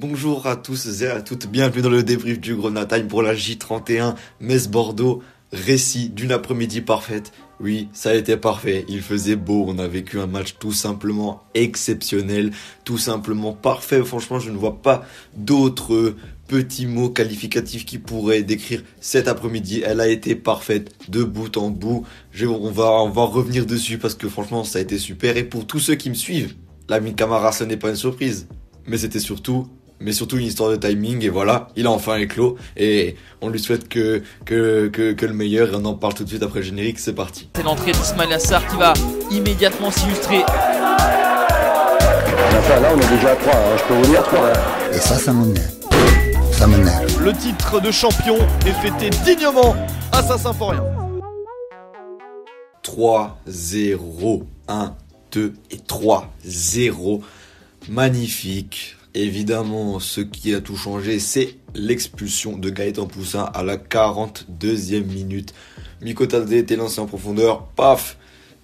Bonjour à tous et à toutes, bienvenue dans le débrief du Grenade Time pour la J31 Metz-Bordeaux, récit d'une après-midi parfaite. Oui, ça a été parfait, il faisait beau, on a vécu un match tout simplement exceptionnel, tout simplement parfait. Franchement, je ne vois pas d'autres petits mots qualificatifs qui pourraient décrire cet après-midi. Elle a été parfaite de bout en bout. on, va, on revenir dessus parce que franchement, ça a été super. Et pour tous ceux qui me suivent, l'ami Camara, ce n'est pas une surprise. Mais c'était surtout mais surtout une histoire de timing et voilà, il a enfin éclos et on lui souhaite que, que, que, le meilleur et on en parle tout de suite après le générique, c'est parti. C'est l'entrée d'Ismail Assar qui va immédiatement s'illustrer. là on est déjà à 3, hein, je peux vous dire 3. Et ça, ça m'énerve. Ça m'énerve. Le titre de champion est fêté dignement à Saint-Symphorien. 3-0, 1, 2 et 3-0. Magnifique. Évidemment, ce qui a tout changé, c'est l'expulsion de Gaëtan Poussin à la 42e minute. Mikotadze était lancé en profondeur, paf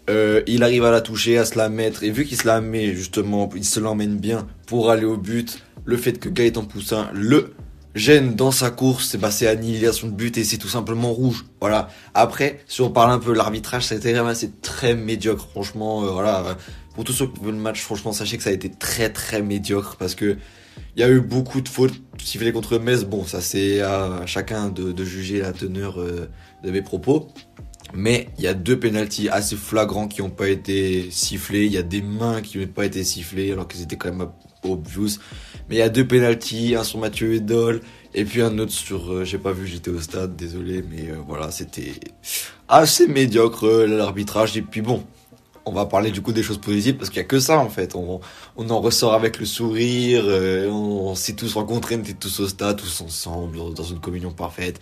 euh, il arrive à la toucher, à se la mettre, et vu qu'il se la met justement, il se l'emmène bien pour aller au but. Le fait que Gaëtan Poussin le gêne dans sa course, bah, c'est annihilation de but et c'est tout simplement rouge. Voilà. Après, si on parle un peu de l'arbitrage, ça a été c'est très médiocre. Franchement, euh, voilà. Pour tous ceux qui veulent le match, franchement, sachez que ça a été très très médiocre parce que il y a eu beaucoup de fautes sifflées contre Metz. Bon, ça c'est à chacun de, juger la teneur euh, de mes propos. Mais il y a deux pénalties assez flagrants qui n'ont pas été sifflés. Il y a des mains qui n'ont pas été sifflées alors qu'ils étaient quand même obvious. Mais il y a deux pénalties, un sur Mathieu Edol et puis un autre sur, euh, j'ai pas vu, j'étais au stade, désolé, mais euh, voilà, c'était assez médiocre l'arbitrage. Et puis bon, on va parler du coup des choses positives parce qu'il y a que ça en fait. On, on en ressort avec le sourire, euh, on, s'est tous rencontrés, on était tous au stade, tous ensemble, dans une communion parfaite.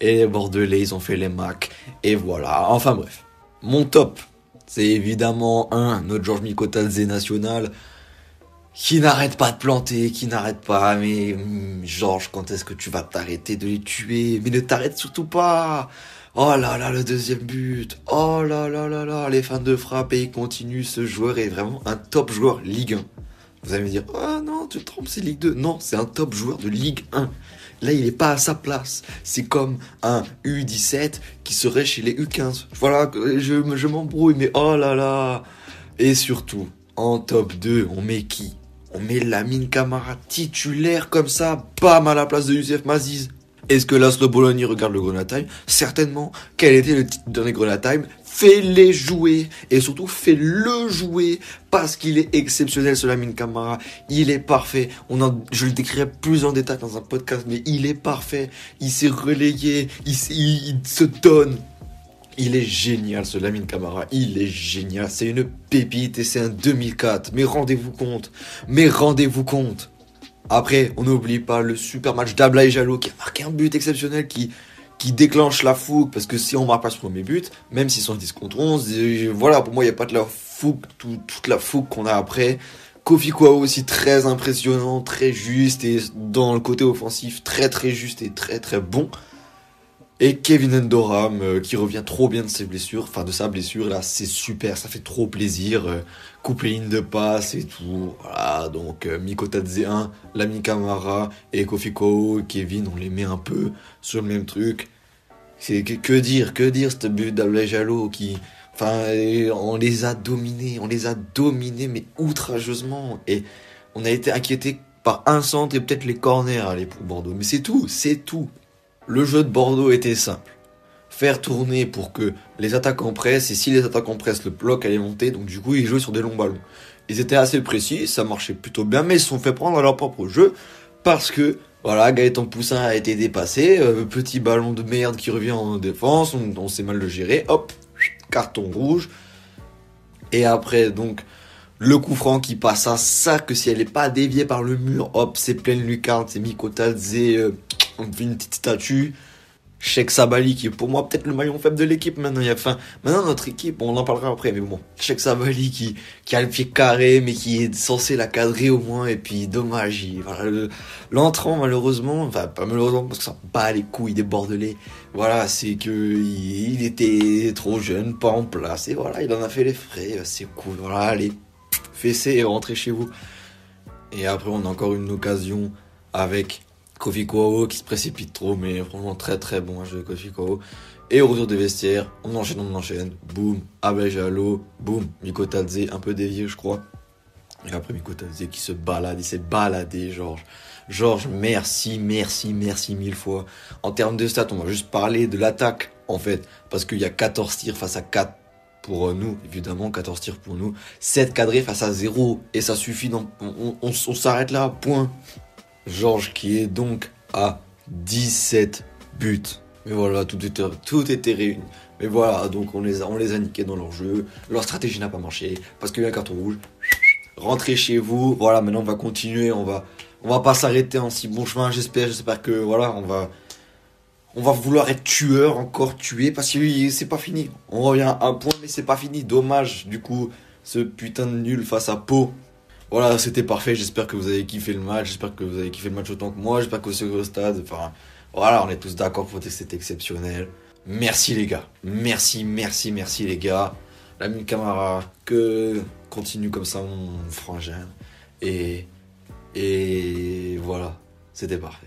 Et les Bordelais, ils ont fait les Macs. Et voilà. Enfin bref. Mon top, c'est évidemment un, notre Georges Mikotadze national, qui n'arrête pas de planter, qui n'arrête pas. Mais hum, Georges, quand est-ce que tu vas t'arrêter de les tuer? Mais ne t'arrête surtout pas Oh là là, le deuxième but. Oh là là là là, les fans de frappe et il continue. Ce joueur est vraiment un top joueur Ligue 1. Vous allez me dire, oh non, tu te trompes, c'est Ligue 2. Non, c'est un top joueur de Ligue 1. Là, il n'est pas à sa place. C'est comme un U17 qui serait chez les U15. Voilà, je, je m'embrouille, mais oh là là. Et surtout, en top 2, on met qui? On met Lamine Camara titulaire comme ça, bam, à la place de Youssef Maziz. Est-ce que l'Aslo Bologna regarde le Grenade Time Certainement. Quel était le titre dernier Grenade Time Fais-les jouer et surtout fais-le jouer parce qu'il est exceptionnel ce Lamine Camara. Il est parfait. Je le décrirai plus en détail dans un podcast, mais il est parfait. Il s'est relayé, il, se donne. Il est génial ce Lamine Camara, il est génial, c'est une pépite et c'est un 2004. Mais rendez-vous compte, mais rendez-vous compte. Après, on n'oublie pas le super match d'Abla et Jalo qui a marqué un but exceptionnel qui, déclenche la fougue. Parce que si on marque pas ce premier but, même s'ils sont 10 contre 11, voilà, pour moi, il n'y a pas de la fougue, toute la fougue qu'on a après. Kofi Kwao aussi très impressionnant, très juste et dans le côté offensif très très juste et très très bon. Et Kevin Endoram euh, qui revient trop bien de ses blessures, enfin de sa blessure, là c'est super, ça fait trop plaisir. Euh, couper de passe et tout. Voilà, donc euh, Miko Tadze 1, Lami Kamara et Kofi Kevin, on les met un peu sur le même truc. C'est que, dire, que dire ce but Jalo qui. Enfin, on les a dominés, on les a dominés, mais outrageusement. Et on a été inquiété par un centre et peut-être les corners aller pour Bordeaux. Mais c'est tout, c'est tout. Le jeu de Bordeaux était simple. Faire tourner pour que les attaquants pressent, et si les attaquants pressent, le bloc allait monter, donc du coup ils jouaient sur des longs ballons. Ils étaient assez précis, ça marchait plutôt bien, mais ils se sont fait prendre à leur propre jeu, parce que, voilà, Gaëtan Poussin a été dépassé, euh, petit ballon de merde qui revient en défense, on, on sait mal le gérer, hop, carton rouge. Et après, donc, le coup franc qui passe à ça, que si elle n'est pas déviée par le mur, hop, c'est pleine lucarne, c'est Mikotadze, on fait une petite statue. Sheikh Sabali, qui est pour moi peut-être le maillon faible de l'équipe maintenant. Il y a, fin, maintenant, notre équipe, on en parlera après, mais bon. Sheikh Sabali qui, qui a le pied carré, mais qui est censé la cadrer au moins, et puis dommage. L'entrant, malheureusement, enfin, pas malheureusement, parce que ça bat les couilles des Bordelais. Voilà, c'est que il, était trop jeune, pas en place, et voilà, il en a fait les frais, c'est cool. Voilà, allez, fessez et rentrez chez vous. Et après, on a encore une occasion avec Kofi Kouao qui se précipite trop, mais vraiment très très bon jeu de Kofi Kouao. Et au retour des vestiaires, on enchaîne, on enchaîne. Boum, Abel Jalo, boum, Miko Tadze, un peu dévié, je crois. Et après Miko Tadze qui se balade, il s'est baladé, Georges. Georges, merci, merci, merci mille fois. En termes de stats, on va juste parler de l'attaque, en fait, parce qu'il y a 14 tirs face à 4 pour euh, nous, évidemment, 14 tirs pour nous, 7 cadrés face à 0, et ça suffit, on, on, on s'arrête là, point. Georges qui est donc à 17 buts. Mais voilà, tout était, tout était réuni. Mais voilà, donc on les, a, on niqués dans leur jeu. Leur stratégie n'a pas marché parce qu'il y a un carton rouge. Rentrez chez vous. Voilà, maintenant on va continuer. On va, on va pas s'arrêter en si bon chemin. J'espère, j'espère que voilà, on va, on va vouloir être tueur, encore tué parce que c'est pas fini. On revient à un point, mais c'est pas fini. Dommage, du coup, ce putain de nul face à Pau. Voilà, c'était parfait. J'espère que vous avez kiffé le match. J'espère que vous avez kiffé le match autant que moi. J'espère que vous êtes au stade. Enfin, voilà, on est tous d'accord pour dire que c'était exceptionnel. Merci les gars. Merci, merci, merci les gars. L'ami Camara, que continue comme ça mon frangin. Et, et voilà, c'était parfait.